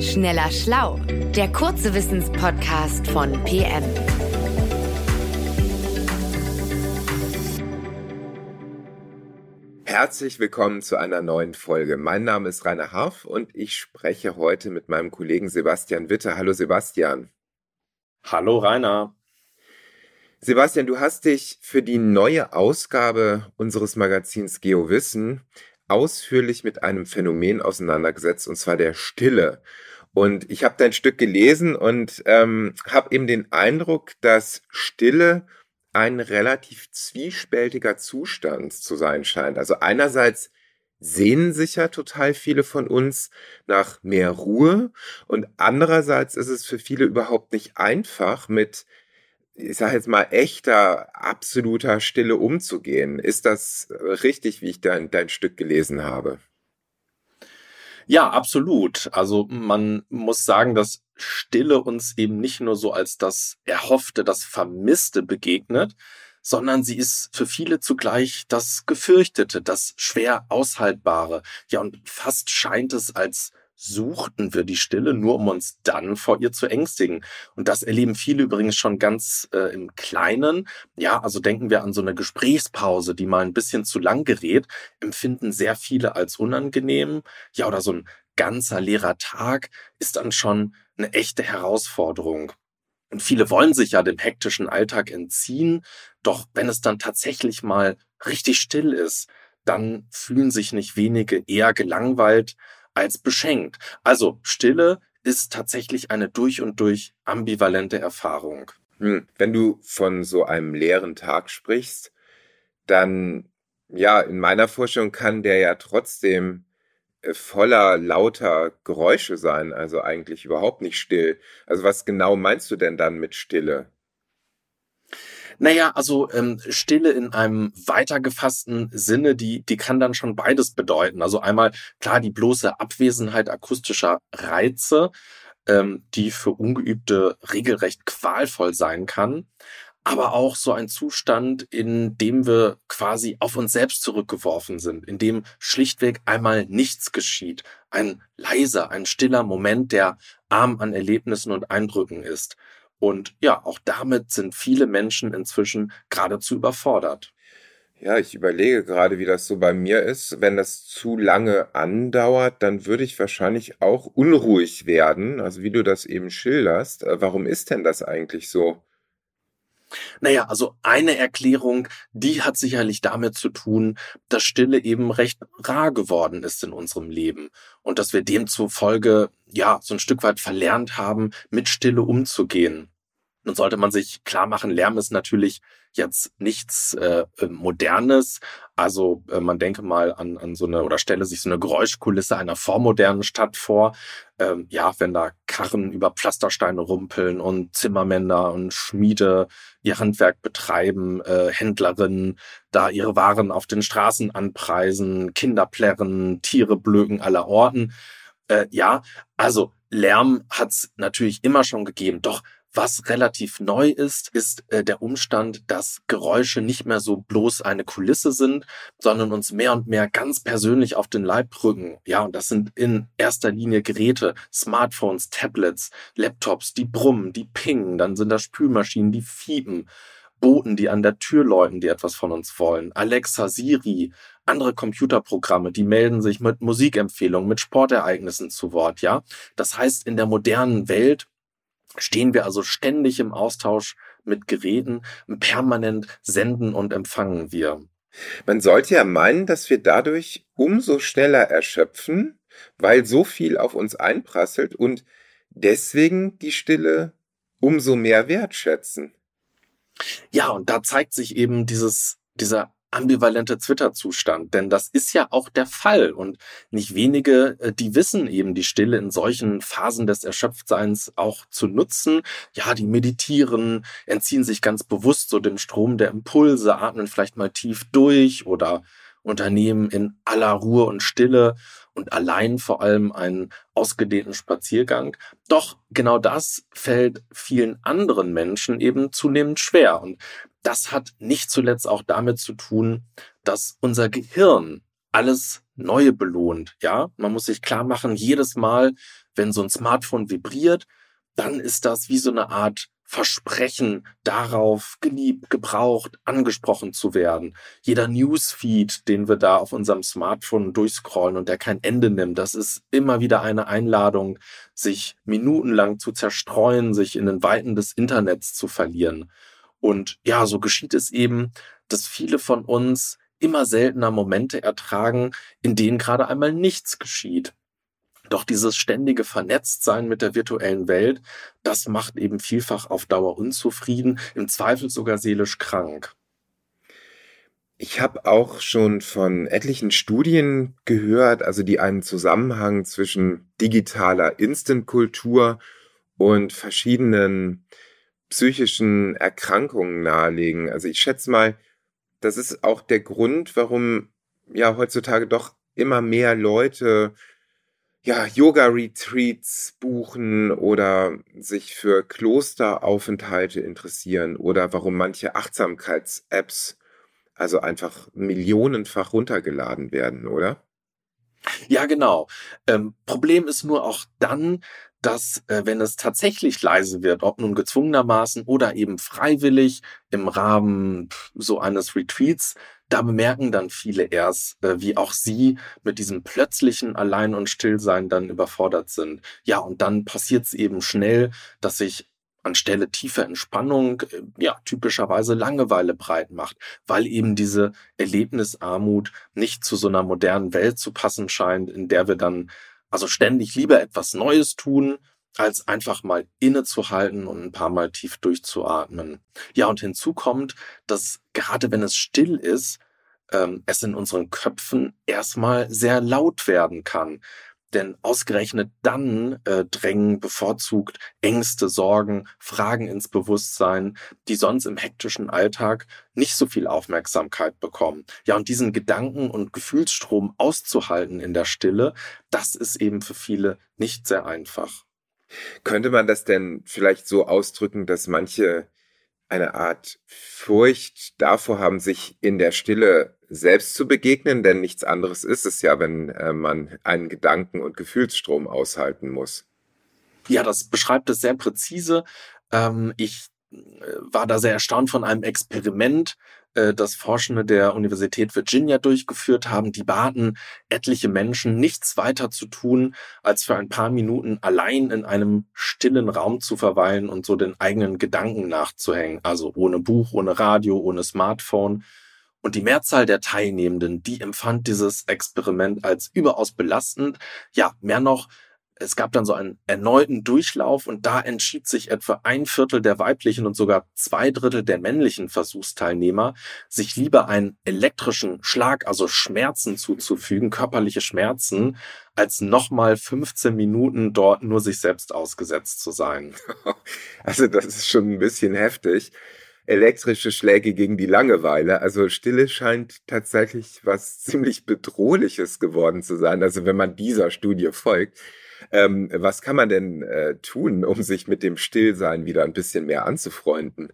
Schneller Schlau, der kurze Wissenspodcast von PM. Herzlich willkommen zu einer neuen Folge. Mein Name ist Rainer Harf und ich spreche heute mit meinem Kollegen Sebastian Witte. Hallo Sebastian. Hallo Rainer. Sebastian, du hast dich für die neue Ausgabe unseres Magazins GeoWissen ausführlich mit einem Phänomen auseinandergesetzt, und zwar der Stille. Und ich habe dein Stück gelesen und ähm, habe eben den Eindruck, dass Stille ein relativ zwiespältiger Zustand zu sein scheint. Also einerseits sehnen sich ja total viele von uns nach mehr Ruhe und andererseits ist es für viele überhaupt nicht einfach mit ich sage jetzt mal, echter, absoluter Stille umzugehen. Ist das richtig, wie ich dein, dein Stück gelesen habe? Ja, absolut. Also man muss sagen, dass Stille uns eben nicht nur so als das Erhoffte, das Vermisste begegnet, sondern sie ist für viele zugleich das Gefürchtete, das schwer Aushaltbare. Ja, und fast scheint es, als suchten wir die Stille, nur um uns dann vor ihr zu ängstigen. Und das erleben viele übrigens schon ganz äh, im Kleinen. Ja, also denken wir an so eine Gesprächspause, die mal ein bisschen zu lang gerät, empfinden sehr viele als unangenehm. Ja, oder so ein ganzer leerer Tag ist dann schon eine echte Herausforderung. Und viele wollen sich ja dem hektischen Alltag entziehen, doch wenn es dann tatsächlich mal richtig still ist, dann fühlen sich nicht wenige eher gelangweilt als beschenkt. Also Stille ist tatsächlich eine durch und durch ambivalente Erfahrung. Hm. Wenn du von so einem leeren Tag sprichst, dann, ja, in meiner Vorstellung kann der ja trotzdem äh, voller lauter Geräusche sein, also eigentlich überhaupt nicht still. Also was genau meinst du denn dann mit Stille? Naja, also ähm, Stille in einem weiter gefassten Sinne, die, die kann dann schon beides bedeuten. Also einmal klar die bloße Abwesenheit akustischer Reize, ähm, die für Ungeübte regelrecht qualvoll sein kann aber auch so ein Zustand, in dem wir quasi auf uns selbst zurückgeworfen sind, in dem schlichtweg einmal nichts geschieht. Ein leiser, ein stiller Moment, der arm an Erlebnissen und Eindrücken ist. Und ja, auch damit sind viele Menschen inzwischen geradezu überfordert. Ja, ich überlege gerade, wie das so bei mir ist. Wenn das zu lange andauert, dann würde ich wahrscheinlich auch unruhig werden, also wie du das eben schilderst. Äh, warum ist denn das eigentlich so? Naja, also eine Erklärung, die hat sicherlich damit zu tun, dass Stille eben recht rar geworden ist in unserem Leben und dass wir demzufolge ja so ein Stück weit verlernt haben, mit Stille umzugehen. Nun sollte man sich klar machen, Lärm ist natürlich jetzt nichts äh, Modernes. Also äh, man denke mal an, an so eine oder stelle sich so eine Geräuschkulisse einer vormodernen Stadt vor. Ähm, ja, wenn da Karren über Pflastersteine rumpeln und Zimmermänner und Schmiede ihr Handwerk betreiben, äh, Händlerinnen da ihre Waren auf den Straßen anpreisen, Kinder plärren, Tiere blöken aller Orten. Äh, ja, also Lärm hat's natürlich immer schon gegeben. Doch was relativ neu ist, ist äh, der Umstand, dass Geräusche nicht mehr so bloß eine Kulisse sind, sondern uns mehr und mehr ganz persönlich auf den Leib rücken. Ja, und das sind in erster Linie Geräte, Smartphones, Tablets, Laptops, die brummen, die pingen, dann sind da Spülmaschinen, die fiepen. Boten, die an der Tür läuten, die etwas von uns wollen. Alexa, Siri, andere Computerprogramme, die melden sich mit Musikempfehlungen, mit Sportereignissen zu Wort, ja. Das heißt, in der modernen Welt stehen wir also ständig im Austausch mit Geräten, permanent senden und empfangen wir. Man sollte ja meinen, dass wir dadurch umso schneller erschöpfen, weil so viel auf uns einprasselt und deswegen die Stille umso mehr wertschätzen. Ja, und da zeigt sich eben dieses, dieser ambivalente Twitter-Zustand, denn das ist ja auch der Fall und nicht wenige, äh, die wissen eben die Stille in solchen Phasen des Erschöpftseins auch zu nutzen. Ja, die meditieren, entziehen sich ganz bewusst so dem Strom der Impulse, atmen vielleicht mal tief durch oder unternehmen in aller Ruhe und Stille und allein vor allem einen ausgedehnten Spaziergang. Doch genau das fällt vielen anderen Menschen eben zunehmend schwer. Und das hat nicht zuletzt auch damit zu tun, dass unser Gehirn alles Neue belohnt. Ja, man muss sich klar machen, jedes Mal, wenn so ein Smartphone vibriert, dann ist das wie so eine Art Versprechen darauf, geliebt, gebraucht, angesprochen zu werden. Jeder Newsfeed, den wir da auf unserem Smartphone durchscrollen und der kein Ende nimmt, das ist immer wieder eine Einladung, sich minutenlang zu zerstreuen, sich in den Weiten des Internets zu verlieren. Und ja, so geschieht es eben, dass viele von uns immer seltener Momente ertragen, in denen gerade einmal nichts geschieht. Doch dieses ständige Vernetztsein mit der virtuellen Welt, das macht eben vielfach auf Dauer unzufrieden, im Zweifel sogar seelisch krank. Ich habe auch schon von etlichen Studien gehört, also die einen Zusammenhang zwischen digitaler Instant-Kultur und verschiedenen psychischen Erkrankungen nahelegen. Also ich schätze mal, das ist auch der Grund, warum ja heutzutage doch immer mehr Leute ja, Yoga-Retreats buchen oder sich für Klosteraufenthalte interessieren oder warum manche Achtsamkeits-Apps also einfach millionenfach runtergeladen werden, oder? Ja, genau. Ähm, Problem ist nur auch dann, dass äh, wenn es tatsächlich leise wird, ob nun gezwungenermaßen oder eben freiwillig im Rahmen so eines Retreats, da bemerken dann viele erst, äh, wie auch sie mit diesem plötzlichen Allein- und Stillsein dann überfordert sind. Ja, und dann passiert es eben schnell, dass sich anstelle tiefer Entspannung äh, ja typischerweise Langeweile breit macht, weil eben diese Erlebnisarmut nicht zu so einer modernen Welt zu passen scheint, in der wir dann also ständig lieber etwas Neues tun, als einfach mal innezuhalten und ein paar Mal tief durchzuatmen. Ja, und hinzu kommt, dass gerade wenn es still ist, ähm, es in unseren Köpfen erstmal sehr laut werden kann. Denn ausgerechnet dann äh, drängen bevorzugt Ängste, Sorgen, Fragen ins Bewusstsein, die sonst im hektischen Alltag nicht so viel Aufmerksamkeit bekommen. Ja, und diesen Gedanken- und Gefühlsstrom auszuhalten in der Stille, das ist eben für viele nicht sehr einfach. Könnte man das denn vielleicht so ausdrücken, dass manche eine Art Furcht davor haben, sich in der Stille selbst zu begegnen, denn nichts anderes ist es ja, wenn äh, man einen Gedanken- und Gefühlsstrom aushalten muss. Ja, das beschreibt es sehr präzise. Ähm, ich äh, war da sehr erstaunt von einem Experiment, äh, das Forschende der Universität Virginia durchgeführt haben. Die baten etliche Menschen, nichts weiter zu tun, als für ein paar Minuten allein in einem stillen Raum zu verweilen und so den eigenen Gedanken nachzuhängen. Also ohne Buch, ohne Radio, ohne Smartphone. Und die Mehrzahl der Teilnehmenden, die empfand dieses Experiment als überaus belastend. Ja, mehr noch, es gab dann so einen erneuten Durchlauf und da entschied sich etwa ein Viertel der weiblichen und sogar zwei Drittel der männlichen Versuchsteilnehmer, sich lieber einen elektrischen Schlag, also Schmerzen zuzufügen, körperliche Schmerzen, als nochmal 15 Minuten dort nur sich selbst ausgesetzt zu sein. Also das ist schon ein bisschen heftig. Elektrische Schläge gegen die Langeweile. Also Stille scheint tatsächlich was ziemlich Bedrohliches geworden zu sein. Also wenn man dieser Studie folgt. Ähm, was kann man denn äh, tun, um sich mit dem Stillsein wieder ein bisschen mehr anzufreunden?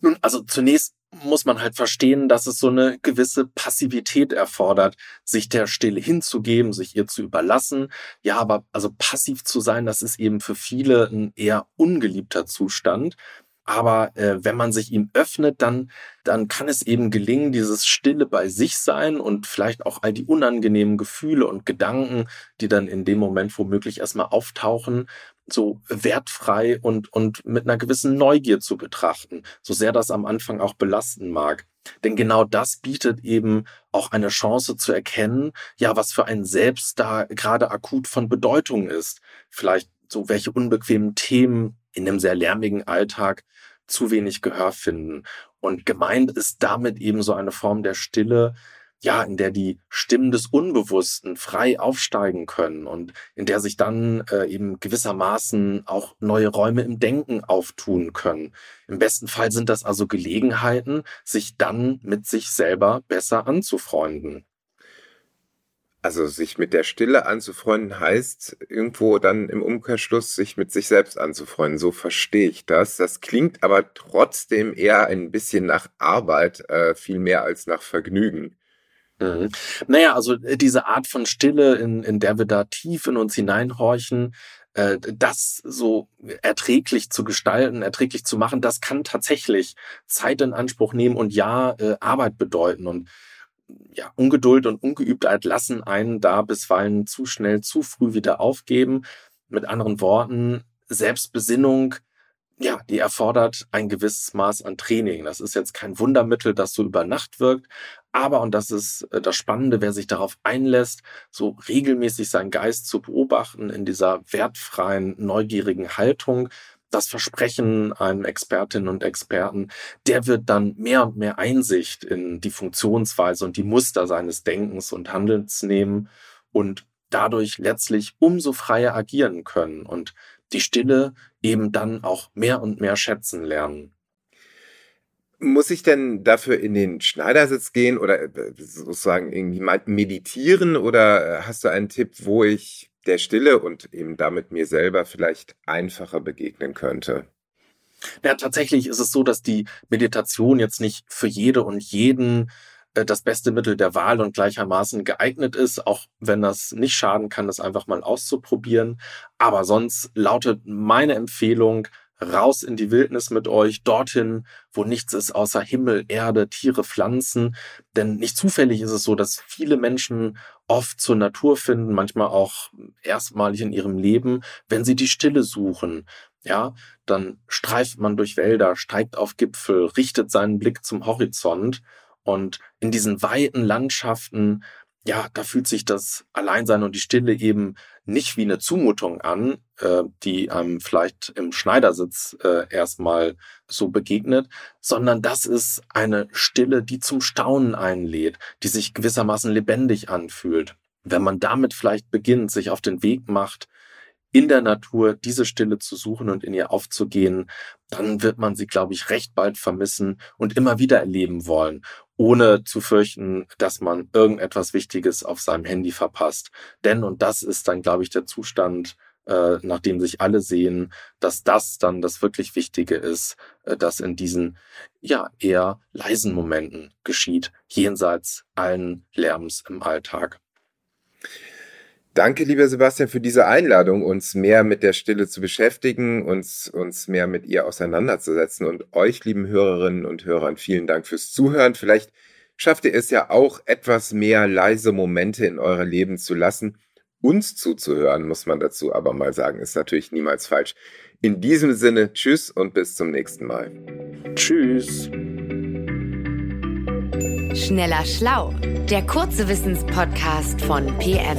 Nun, also zunächst muss man halt verstehen, dass es so eine gewisse Passivität erfordert, sich der Stille hinzugeben, sich ihr zu überlassen. Ja, aber also passiv zu sein, das ist eben für viele ein eher ungeliebter Zustand. Aber äh, wenn man sich ihm öffnet, dann, dann kann es eben gelingen, dieses Stille bei sich sein und vielleicht auch all die unangenehmen Gefühle und Gedanken, die dann in dem Moment womöglich erstmal auftauchen, so wertfrei und, und mit einer gewissen Neugier zu betrachten, so sehr das am Anfang auch belasten mag. Denn genau das bietet eben auch eine Chance zu erkennen, ja, was für ein Selbst da gerade akut von Bedeutung ist. Vielleicht so welche unbequemen Themen in einem sehr lärmigen Alltag zu wenig Gehör finden. Und gemeint ist damit eben so eine Form der Stille, ja, in der die Stimmen des Unbewussten frei aufsteigen können und in der sich dann äh, eben gewissermaßen auch neue Räume im Denken auftun können. Im besten Fall sind das also Gelegenheiten, sich dann mit sich selber besser anzufreunden. Also sich mit der Stille anzufreunden heißt irgendwo dann im Umkehrschluss sich mit sich selbst anzufreunden. So verstehe ich das. Das klingt aber trotzdem eher ein bisschen nach Arbeit, äh, viel mehr als nach Vergnügen. Mhm. Naja, also äh, diese Art von Stille, in, in der wir da tief in uns hineinhorchen, äh, das so erträglich zu gestalten, erträglich zu machen, das kann tatsächlich Zeit in Anspruch nehmen und ja, äh, Arbeit bedeuten. Und ja, Ungeduld und Ungeübtheit lassen einen da bisweilen zu schnell, zu früh wieder aufgeben. Mit anderen Worten, Selbstbesinnung, ja, die erfordert ein gewisses Maß an Training. Das ist jetzt kein Wundermittel, das so über Nacht wirkt, aber, und das ist äh, das Spannende, wer sich darauf einlässt, so regelmäßig seinen Geist zu beobachten in dieser wertfreien, neugierigen Haltung, das Versprechen einem Expertinnen und Experten, der wird dann mehr und mehr Einsicht in die Funktionsweise und die Muster seines Denkens und Handelns nehmen und dadurch letztlich umso freier agieren können und die Stille eben dann auch mehr und mehr schätzen lernen. Muss ich denn dafür in den Schneidersitz gehen oder äh, sozusagen irgendwie meditieren oder äh, hast du einen Tipp, wo ich der Stille und eben damit mir selber vielleicht einfacher begegnen könnte? Ja, tatsächlich ist es so, dass die Meditation jetzt nicht für jede und jeden äh, das beste Mittel der Wahl und gleichermaßen geeignet ist, auch wenn das nicht schaden kann, das einfach mal auszuprobieren. Aber sonst lautet meine Empfehlung, raus in die Wildnis mit euch, dorthin, wo nichts ist außer Himmel, Erde, Tiere, Pflanzen. Denn nicht zufällig ist es so, dass viele Menschen oft zur Natur finden, manchmal auch erstmalig in ihrem Leben, wenn sie die Stille suchen. Ja, dann streift man durch Wälder, steigt auf Gipfel, richtet seinen Blick zum Horizont und in diesen weiten Landschaften ja, da fühlt sich das Alleinsein und die Stille eben nicht wie eine Zumutung an, äh, die einem vielleicht im Schneidersitz äh, erstmal so begegnet, sondern das ist eine Stille, die zum Staunen einlädt, die sich gewissermaßen lebendig anfühlt. Wenn man damit vielleicht beginnt, sich auf den Weg macht, in der Natur diese Stille zu suchen und in ihr aufzugehen, dann wird man sie, glaube ich, recht bald vermissen und immer wieder erleben wollen ohne zu fürchten, dass man irgendetwas Wichtiges auf seinem Handy verpasst. Denn, und das ist dann, glaube ich, der Zustand, äh, nachdem sich alle sehen, dass das dann das wirklich Wichtige ist, äh, dass in diesen ja eher leisen Momenten geschieht, jenseits allen Lärms im Alltag. Danke, lieber Sebastian, für diese Einladung, uns mehr mit der Stille zu beschäftigen, uns, uns mehr mit ihr auseinanderzusetzen. Und euch, lieben Hörerinnen und Hörern, vielen Dank fürs Zuhören. Vielleicht schafft ihr es ja auch, etwas mehr leise Momente in euer Leben zu lassen. Uns zuzuhören, muss man dazu aber mal sagen, ist natürlich niemals falsch. In diesem Sinne, tschüss und bis zum nächsten Mal. Tschüss. Schneller Schlau, der kurze Wissenspodcast von PM.